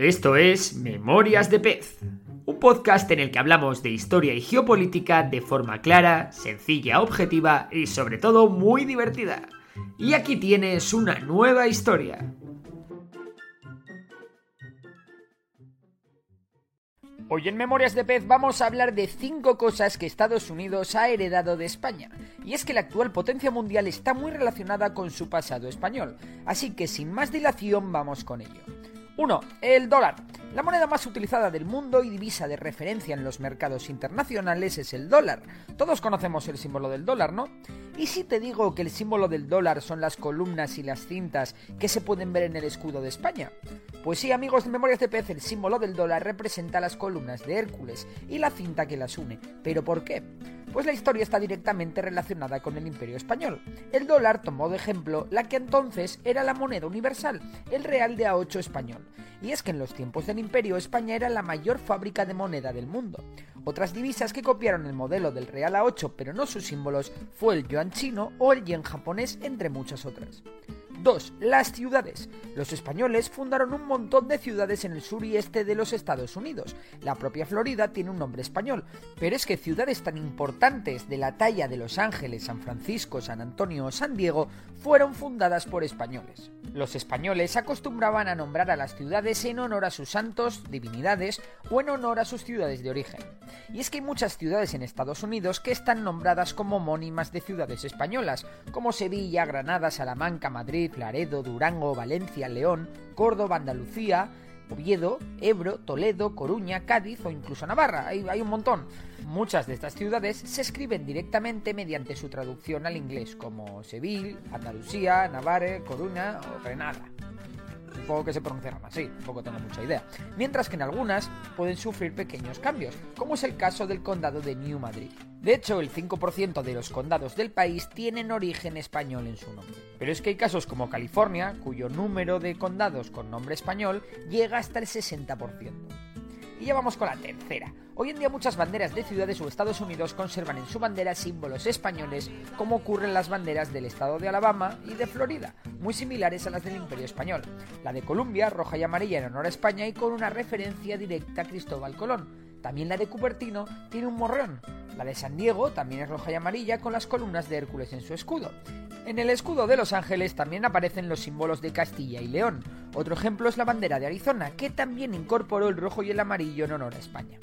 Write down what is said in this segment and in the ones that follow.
Esto es Memorias de Pez, un podcast en el que hablamos de historia y geopolítica de forma clara, sencilla, objetiva y sobre todo muy divertida. Y aquí tienes una nueva historia. Hoy en Memorias de Pez vamos a hablar de cinco cosas que Estados Unidos ha heredado de España. Y es que la actual potencia mundial está muy relacionada con su pasado español. Así que sin más dilación vamos con ello. 1. El dólar. La moneda más utilizada del mundo y divisa de referencia en los mercados internacionales es el dólar. Todos conocemos el símbolo del dólar, ¿no? ¿Y si te digo que el símbolo del dólar son las columnas y las cintas que se pueden ver en el escudo de España? Pues sí, amigos de Memorias de Pez, el símbolo del dólar representa las columnas de Hércules y la cinta que las une. ¿Pero por qué? Pues la historia está directamente relacionada con el Imperio Español. El dólar tomó de ejemplo la que entonces era la moneda universal, el real de A8 español. Y es que en los tiempos del Imperio España era la mayor fábrica de moneda del mundo. Otras divisas que copiaron el modelo del real A8 pero no sus símbolos fue el yuan chino o el yen japonés entre muchas otras. 2. Las ciudades. Los españoles fundaron un montón de ciudades en el sur y este de los Estados Unidos. La propia Florida tiene un nombre español, pero es que ciudades tan importantes de la talla de Los Ángeles, San Francisco, San Antonio o San Diego fueron fundadas por españoles. Los españoles acostumbraban a nombrar a las ciudades en honor a sus santos, divinidades o en honor a sus ciudades de origen. Y es que hay muchas ciudades en Estados Unidos que están nombradas como homónimas de ciudades españolas, como Sevilla, Granada, Salamanca, Madrid, Laredo, Durango, Valencia, León, Córdoba, Andalucía, Oviedo, Ebro, Toledo, Coruña, Cádiz o incluso Navarra. Hay, hay, un montón. Muchas de estas ciudades se escriben directamente mediante su traducción al inglés, como Seville, Andalucía, Navarre, Coruña o Granada. Supongo que se pronunciarán así, tampoco tengo mucha idea. Mientras que en algunas pueden sufrir pequeños cambios, como es el caso del condado de New Madrid. De hecho, el 5% de los condados del país tienen origen español en su nombre. Pero es que hay casos como California, cuyo número de condados con nombre español llega hasta el 60%. Y ya vamos con la tercera. Hoy en día muchas banderas de ciudades o Estados Unidos conservan en su bandera símbolos españoles como ocurre en las banderas del estado de Alabama y de Florida, muy similares a las del Imperio Español. La de Colombia, roja y amarilla en honor a España y con una referencia directa a Cristóbal Colón. También la de Cupertino tiene un morrón. La de San Diego también es roja y amarilla con las columnas de Hércules en su escudo. En el escudo de Los Ángeles también aparecen los símbolos de Castilla y León. Otro ejemplo es la bandera de Arizona, que también incorporó el rojo y el amarillo en honor a España.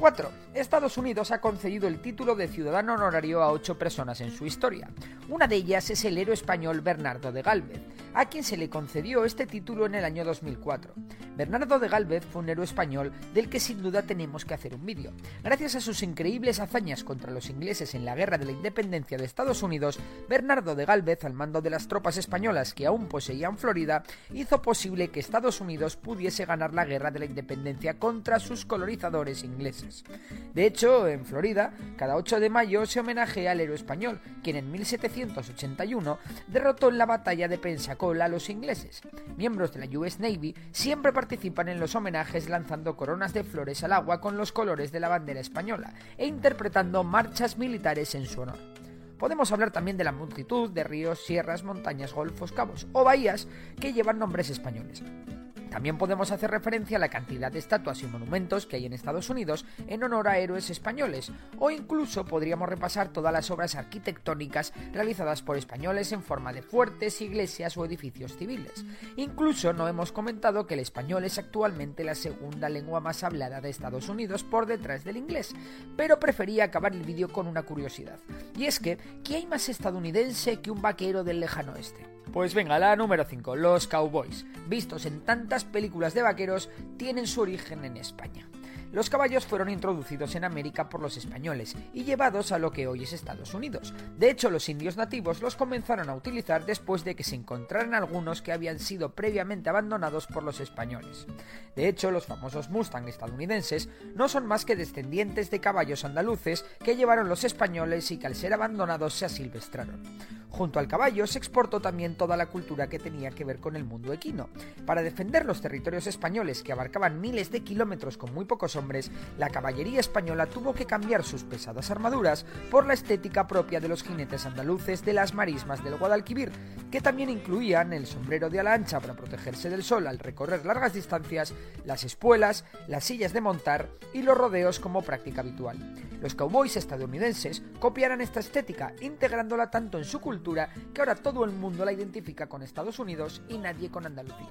4. Estados Unidos ha concedido el título de ciudadano honorario a ocho personas en su historia. Una de ellas es el héroe español Bernardo de Gálvez, a quien se le concedió este título en el año 2004. Bernardo de Gálvez fue un héroe español del que sin duda tenemos que hacer un vídeo. Gracias a sus increíbles hazañas contra los ingleses en la Guerra de la Independencia de Estados Unidos, Bernardo de Gálvez, al mando de las tropas españolas que aún poseían Florida, hizo posible que Estados Unidos pudiese ganar la Guerra de la Independencia contra sus colonizadores ingleses. De hecho, en Florida, cada 8 de mayo se homenajea al héroe español, quien en 1781 derrotó en la batalla de Pensacola a los ingleses. Miembros de la US Navy siempre participan en los homenajes lanzando coronas de flores al agua con los colores de la bandera española e interpretando marchas militares en su honor. Podemos hablar también de la multitud de ríos, sierras, montañas, golfos, cabos o bahías que llevan nombres españoles. También podemos hacer referencia a la cantidad de estatuas y monumentos que hay en Estados Unidos en honor a héroes españoles, o incluso podríamos repasar todas las obras arquitectónicas realizadas por españoles en forma de fuertes, iglesias o edificios civiles. Incluso no hemos comentado que el español es actualmente la segunda lengua más hablada de Estados Unidos por detrás del inglés, pero prefería acabar el vídeo con una curiosidad, y es que, ¿qué hay más estadounidense que un vaquero del lejano oeste? Pues venga, la número 5, los cowboys, vistos en tantas películas de vaqueros, tienen su origen en España. Los caballos fueron introducidos en América por los españoles y llevados a lo que hoy es Estados Unidos. De hecho, los indios nativos los comenzaron a utilizar después de que se encontraran algunos que habían sido previamente abandonados por los españoles. De hecho, los famosos Mustang estadounidenses no son más que descendientes de caballos andaluces que llevaron los españoles y que al ser abandonados se asilvestraron. Junto al caballo se exportó también toda la cultura que tenía que ver con el mundo equino. Para defender los territorios españoles que abarcaban miles de kilómetros con muy pocos la caballería española tuvo que cambiar sus pesadas armaduras por la estética propia de los jinetes andaluces de las marismas del Guadalquivir, que también incluían el sombrero de ala ancha para protegerse del sol al recorrer largas distancias, las espuelas, las sillas de montar y los rodeos como práctica habitual. Los cowboys estadounidenses copiaron esta estética, integrándola tanto en su cultura que ahora todo el mundo la identifica con Estados Unidos y nadie con Andalucía.